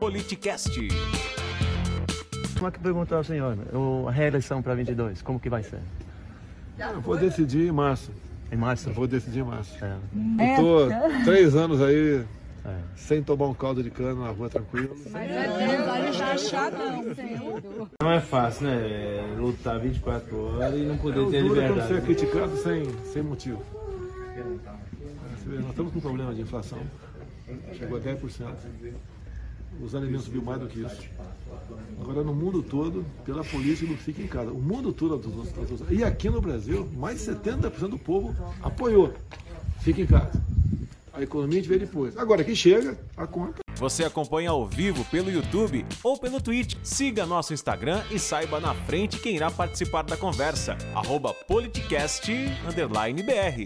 Politicast. Como é que perguntou ao senhor? O, a reeleição para 22, como que vai ser? Eu vou decidir em março. Em março? Eu vou decidir em março. É. Eu tô três anos aí É. sem tomar um caldo de cana na rua tranquilo. Não é fácil, né? É Lutar 24 horas e não É poder ter é quando liberdade. você é criticado sem, sem motivo. Nós estamos com um problema de inflação. Chegou a 10%. Os alimentos subiu mais do que isso. Agora, no mundo todo, pela política, não fica em casa. O mundo todo E aqui no Brasil, mais de 70% do povo apoiou. Fica em casa. A economia a gente vê depois. Agora, que chega, a conta. Você acompanha ao vivo pelo YouTube ou pelo Twitch. Siga nosso Instagram e saiba na frente quem irá participar da conversa. Arroba politicast_br.